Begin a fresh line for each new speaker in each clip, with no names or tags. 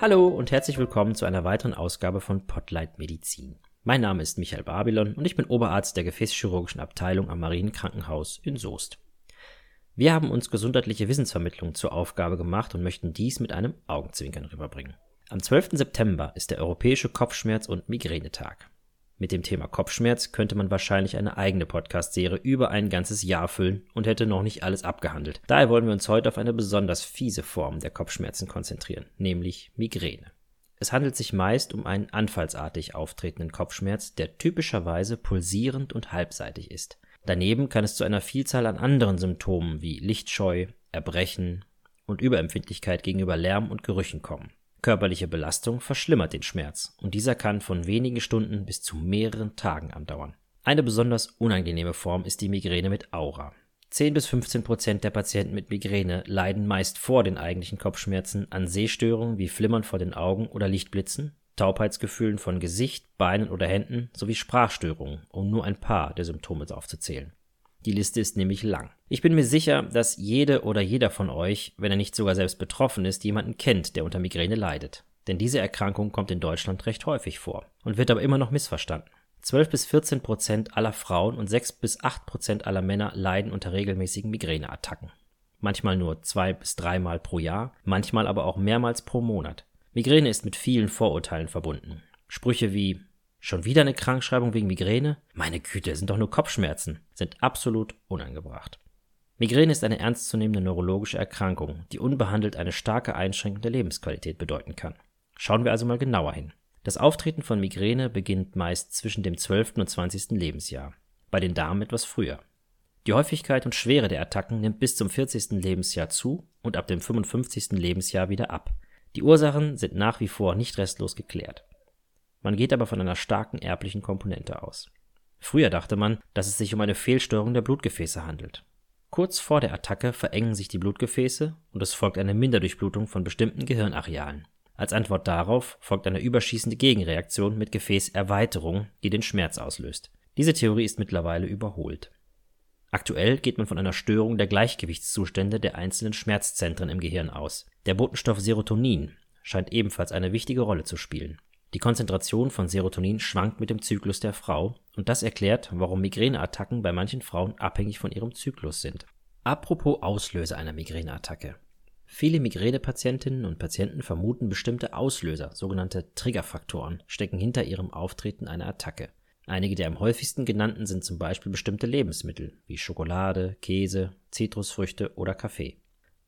Hallo und herzlich willkommen zu einer weiteren Ausgabe von Potlight Medizin. Mein Name ist Michael Babylon und ich bin Oberarzt der Gefäßchirurgischen Abteilung am Marienkrankenhaus in Soest. Wir haben uns gesundheitliche Wissensvermittlung zur Aufgabe gemacht und möchten dies mit einem Augenzwinkern rüberbringen. Am 12. September ist der Europäische Kopfschmerz- und Migränetag. Mit dem Thema Kopfschmerz könnte man wahrscheinlich eine eigene Podcast-Serie über ein ganzes Jahr füllen und hätte noch nicht alles abgehandelt. Daher wollen wir uns heute auf eine besonders fiese Form der Kopfschmerzen konzentrieren, nämlich Migräne. Es handelt sich meist um einen anfallsartig auftretenden Kopfschmerz, der typischerweise pulsierend und halbseitig ist. Daneben kann es zu einer Vielzahl an anderen Symptomen wie Lichtscheu, Erbrechen und Überempfindlichkeit gegenüber Lärm und Gerüchen kommen. Körperliche Belastung verschlimmert den Schmerz und dieser kann von wenigen Stunden bis zu mehreren Tagen andauern. Eine besonders unangenehme Form ist die Migräne mit Aura. 10 bis 15 Prozent der Patienten mit Migräne leiden meist vor den eigentlichen Kopfschmerzen an Sehstörungen wie Flimmern vor den Augen oder Lichtblitzen, Taubheitsgefühlen von Gesicht, Beinen oder Händen sowie Sprachstörungen, um nur ein paar der Symptome aufzuzählen. Die Liste ist nämlich lang. Ich bin mir sicher, dass jede oder jeder von euch, wenn er nicht sogar selbst betroffen ist, jemanden kennt, der unter Migräne leidet. Denn diese Erkrankung kommt in Deutschland recht häufig vor und wird aber immer noch missverstanden. 12 bis 14 Prozent aller Frauen und 6 bis 8 Prozent aller Männer leiden unter regelmäßigen Migräneattacken. Manchmal nur zwei bis dreimal pro Jahr, manchmal aber auch mehrmals pro Monat. Migräne ist mit vielen Vorurteilen verbunden. Sprüche wie Schon wieder eine Krankschreibung wegen Migräne? Meine Güte, sind doch nur Kopfschmerzen, sind absolut unangebracht. Migräne ist eine ernstzunehmende neurologische Erkrankung, die unbehandelt eine starke Einschränkung der Lebensqualität bedeuten kann. Schauen wir also mal genauer hin. Das Auftreten von Migräne beginnt meist zwischen dem 12. und 20. Lebensjahr, bei den Damen etwas früher. Die Häufigkeit und Schwere der Attacken nimmt bis zum 40. Lebensjahr zu und ab dem 55. Lebensjahr wieder ab. Die Ursachen sind nach wie vor nicht restlos geklärt. Man geht aber von einer starken erblichen Komponente aus. Früher dachte man, dass es sich um eine Fehlsteuerung der Blutgefäße handelt. Kurz vor der Attacke verengen sich die Blutgefäße und es folgt eine Minderdurchblutung von bestimmten Gehirnarealen. Als Antwort darauf folgt eine überschießende Gegenreaktion mit Gefäßerweiterung, die den Schmerz auslöst. Diese Theorie ist mittlerweile überholt. Aktuell geht man von einer Störung der Gleichgewichtszustände der einzelnen Schmerzzentren im Gehirn aus. Der Botenstoff Serotonin scheint ebenfalls eine wichtige Rolle zu spielen. Die Konzentration von Serotonin schwankt mit dem Zyklus der Frau und das erklärt, warum Migräneattacken bei manchen Frauen abhängig von ihrem Zyklus sind. Apropos Auslöser einer Migräneattacke. Viele Migränepatientinnen und Patienten vermuten bestimmte Auslöser, sogenannte Triggerfaktoren, stecken hinter ihrem Auftreten einer Attacke. Einige der am häufigsten genannten sind zum Beispiel bestimmte Lebensmittel wie Schokolade, Käse, Zitrusfrüchte oder Kaffee.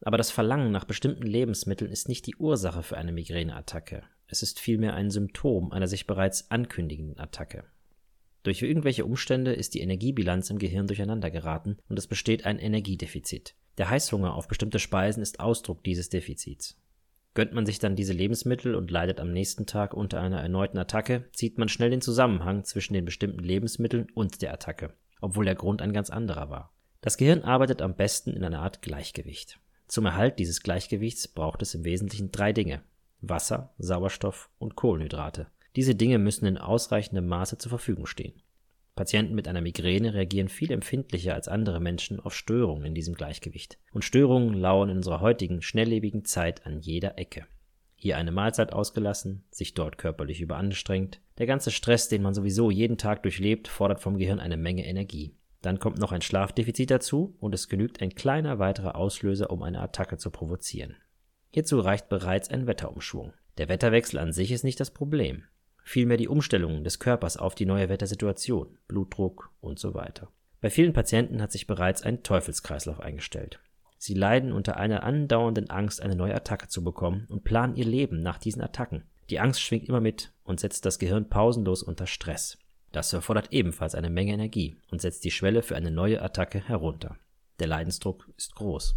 Aber das Verlangen nach bestimmten Lebensmitteln ist nicht die Ursache für eine Migräneattacke. Es ist vielmehr ein Symptom einer sich bereits ankündigenden Attacke. Durch irgendwelche Umstände ist die Energiebilanz im Gehirn durcheinander geraten und es besteht ein Energiedefizit. Der Heißhunger auf bestimmte Speisen ist Ausdruck dieses Defizits. Gönnt man sich dann diese Lebensmittel und leidet am nächsten Tag unter einer erneuten Attacke, zieht man schnell den Zusammenhang zwischen den bestimmten Lebensmitteln und der Attacke, obwohl der Grund ein ganz anderer war. Das Gehirn arbeitet am besten in einer Art Gleichgewicht. Zum Erhalt dieses Gleichgewichts braucht es im Wesentlichen drei Dinge. Wasser, Sauerstoff und Kohlenhydrate. Diese Dinge müssen in ausreichendem Maße zur Verfügung stehen. Patienten mit einer Migräne reagieren viel empfindlicher als andere Menschen auf Störungen in diesem Gleichgewicht. Und Störungen lauern in unserer heutigen, schnelllebigen Zeit an jeder Ecke. Hier eine Mahlzeit ausgelassen, sich dort körperlich überanstrengt. Der ganze Stress, den man sowieso jeden Tag durchlebt, fordert vom Gehirn eine Menge Energie. Dann kommt noch ein Schlafdefizit dazu und es genügt ein kleiner weiterer Auslöser, um eine Attacke zu provozieren. Hierzu reicht bereits ein Wetterumschwung. Der Wetterwechsel an sich ist nicht das Problem, vielmehr die Umstellung des Körpers auf die neue Wettersituation, Blutdruck und so weiter. Bei vielen Patienten hat sich bereits ein Teufelskreislauf eingestellt. Sie leiden unter einer andauernden Angst, eine neue Attacke zu bekommen und planen ihr Leben nach diesen Attacken. Die Angst schwingt immer mit und setzt das Gehirn pausenlos unter Stress. Das erfordert ebenfalls eine Menge Energie und setzt die Schwelle für eine neue Attacke herunter. Der Leidensdruck ist groß.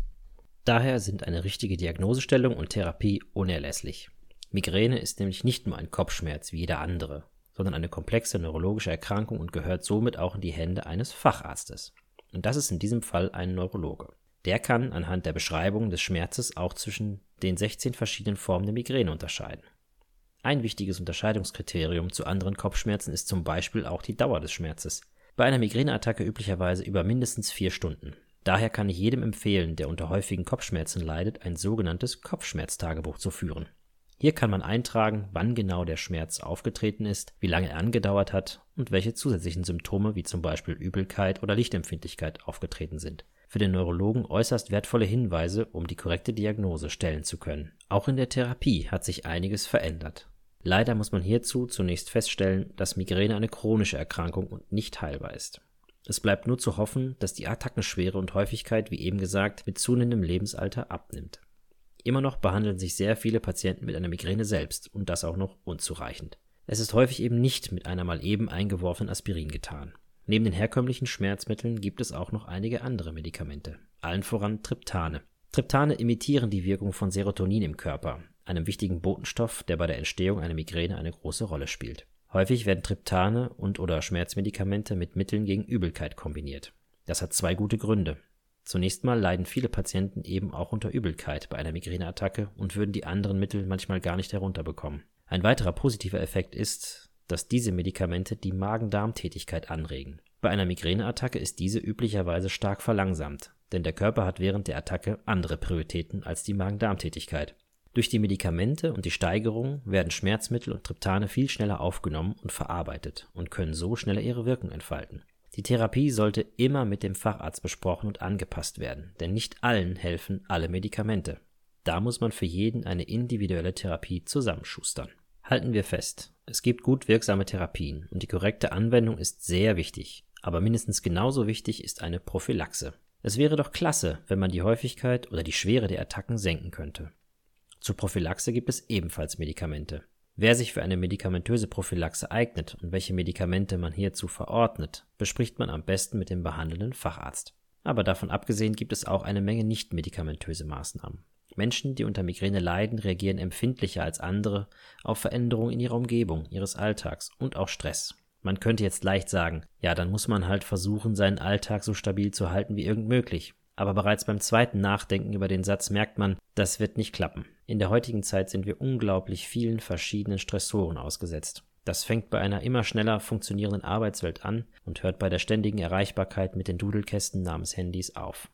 Daher sind eine richtige Diagnosestellung und Therapie unerlässlich. Migräne ist nämlich nicht nur ein Kopfschmerz wie jeder andere, sondern eine komplexe neurologische Erkrankung und gehört somit auch in die Hände eines Facharztes. Und das ist in diesem Fall ein Neurologe. Der kann anhand der Beschreibung des Schmerzes auch zwischen den 16 verschiedenen Formen der Migräne unterscheiden. Ein wichtiges Unterscheidungskriterium zu anderen Kopfschmerzen ist zum Beispiel auch die Dauer des Schmerzes. Bei einer Migräneattacke üblicherweise über mindestens vier Stunden. Daher kann ich jedem empfehlen, der unter häufigen Kopfschmerzen leidet, ein sogenanntes Kopfschmerztagebuch zu führen. Hier kann man eintragen, wann genau der Schmerz aufgetreten ist, wie lange er angedauert hat und welche zusätzlichen Symptome wie zum Beispiel Übelkeit oder Lichtempfindlichkeit aufgetreten sind. Für den Neurologen äußerst wertvolle Hinweise, um die korrekte Diagnose stellen zu können. Auch in der Therapie hat sich einiges verändert. Leider muss man hierzu zunächst feststellen, dass Migräne eine chronische Erkrankung und nicht heilbar ist. Es bleibt nur zu hoffen, dass die Attackenschwere und Häufigkeit, wie eben gesagt, mit zunehmendem Lebensalter abnimmt. Immer noch behandeln sich sehr viele Patienten mit einer Migräne selbst und das auch noch unzureichend. Es ist häufig eben nicht mit einer mal eben eingeworfenen Aspirin getan. Neben den herkömmlichen Schmerzmitteln gibt es auch noch einige andere Medikamente, allen voran Triptane. Triptane imitieren die Wirkung von Serotonin im Körper, einem wichtigen Botenstoff, der bei der Entstehung einer Migräne eine große Rolle spielt. Häufig werden Triptane und/oder Schmerzmedikamente mit Mitteln gegen Übelkeit kombiniert. Das hat zwei gute Gründe. Zunächst mal leiden viele Patienten eben auch unter Übelkeit bei einer Migräneattacke und würden die anderen Mittel manchmal gar nicht herunterbekommen. Ein weiterer positiver Effekt ist, dass diese Medikamente die Magen-Darm-Tätigkeit anregen. Bei einer Migräneattacke ist diese üblicherweise stark verlangsamt, denn der Körper hat während der Attacke andere Prioritäten als die Magen-Darm-Tätigkeit. Durch die Medikamente und die Steigerung werden Schmerzmittel und Triptane viel schneller aufgenommen und verarbeitet und können so schneller ihre Wirkung entfalten. Die Therapie sollte immer mit dem Facharzt besprochen und angepasst werden, denn nicht allen helfen alle Medikamente. Da muss man für jeden eine individuelle Therapie zusammenschustern. Halten wir fest, es gibt gut wirksame Therapien und die korrekte Anwendung ist sehr wichtig, aber mindestens genauso wichtig ist eine Prophylaxe. Es wäre doch klasse, wenn man die Häufigkeit oder die Schwere der Attacken senken könnte. Zur Prophylaxe gibt es ebenfalls Medikamente. Wer sich für eine medikamentöse Prophylaxe eignet und welche Medikamente man hierzu verordnet, bespricht man am besten mit dem behandelnden Facharzt. Aber davon abgesehen gibt es auch eine Menge nicht medikamentöse Maßnahmen. Menschen, die unter Migräne leiden, reagieren empfindlicher als andere auf Veränderungen in ihrer Umgebung, ihres Alltags und auch Stress. Man könnte jetzt leicht sagen, ja, dann muss man halt versuchen, seinen Alltag so stabil zu halten wie irgend möglich. Aber bereits beim zweiten Nachdenken über den Satz merkt man, das wird nicht klappen. In der heutigen Zeit sind wir unglaublich vielen verschiedenen Stressoren ausgesetzt. Das fängt bei einer immer schneller funktionierenden Arbeitswelt an und hört bei der ständigen Erreichbarkeit mit den Dudelkästen namens Handys auf.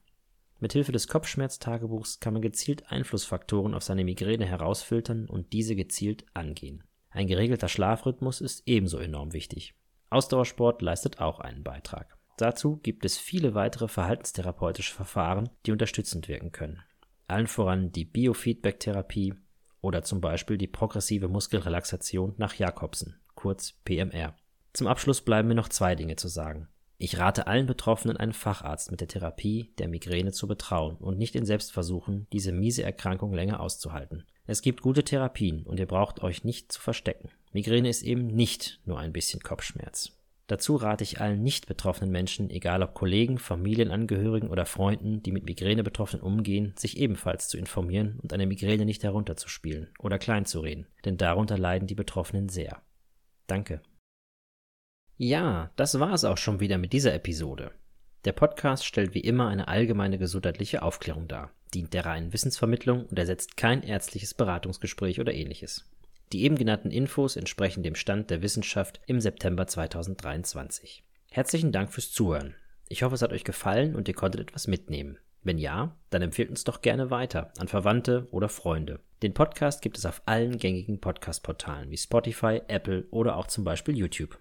Mithilfe des Kopfschmerztagebuchs kann man gezielt Einflussfaktoren auf seine Migräne herausfiltern und diese gezielt angehen. Ein geregelter Schlafrhythmus ist ebenso enorm wichtig. Ausdauersport leistet auch einen Beitrag. Dazu gibt es viele weitere verhaltenstherapeutische Verfahren, die unterstützend wirken können. Allen voran die Biofeedback-Therapie oder zum Beispiel die progressive Muskelrelaxation nach Jakobsen, kurz PMR. Zum Abschluss bleiben mir noch zwei Dinge zu sagen. Ich rate allen Betroffenen, einen Facharzt mit der Therapie der Migräne zu betrauen und nicht in Selbstversuchen, diese miese Erkrankung länger auszuhalten. Es gibt gute Therapien und ihr braucht euch nicht zu verstecken. Migräne ist eben nicht nur ein bisschen Kopfschmerz. Dazu rate ich allen nicht betroffenen Menschen, egal ob Kollegen, Familienangehörigen oder Freunden, die mit Migräne-Betroffenen umgehen, sich ebenfalls zu informieren und eine Migräne nicht herunterzuspielen oder kleinzureden, denn darunter leiden die Betroffenen sehr. Danke. Ja, das war es auch schon wieder mit dieser Episode. Der Podcast stellt wie immer eine allgemeine gesundheitliche Aufklärung dar, dient der reinen Wissensvermittlung und ersetzt kein ärztliches Beratungsgespräch oder ähnliches. Die eben genannten Infos entsprechen dem Stand der Wissenschaft im September 2023. Herzlichen Dank fürs Zuhören. Ich hoffe, es hat euch gefallen und ihr konntet etwas mitnehmen. Wenn ja, dann empfehlt uns doch gerne weiter an Verwandte oder Freunde. Den Podcast gibt es auf allen gängigen Podcast-Portalen wie Spotify, Apple oder auch zum Beispiel YouTube.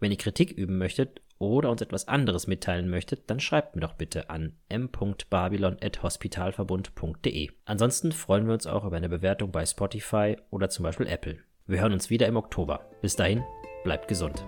Wenn ihr Kritik üben möchtet oder uns etwas anderes mitteilen möchtet, dann schreibt mir doch bitte an m.babylon.hospitalverbund.de. Ansonsten freuen wir uns auch über eine Bewertung bei Spotify oder zum Beispiel Apple. Wir hören uns wieder im Oktober. Bis dahin, bleibt gesund.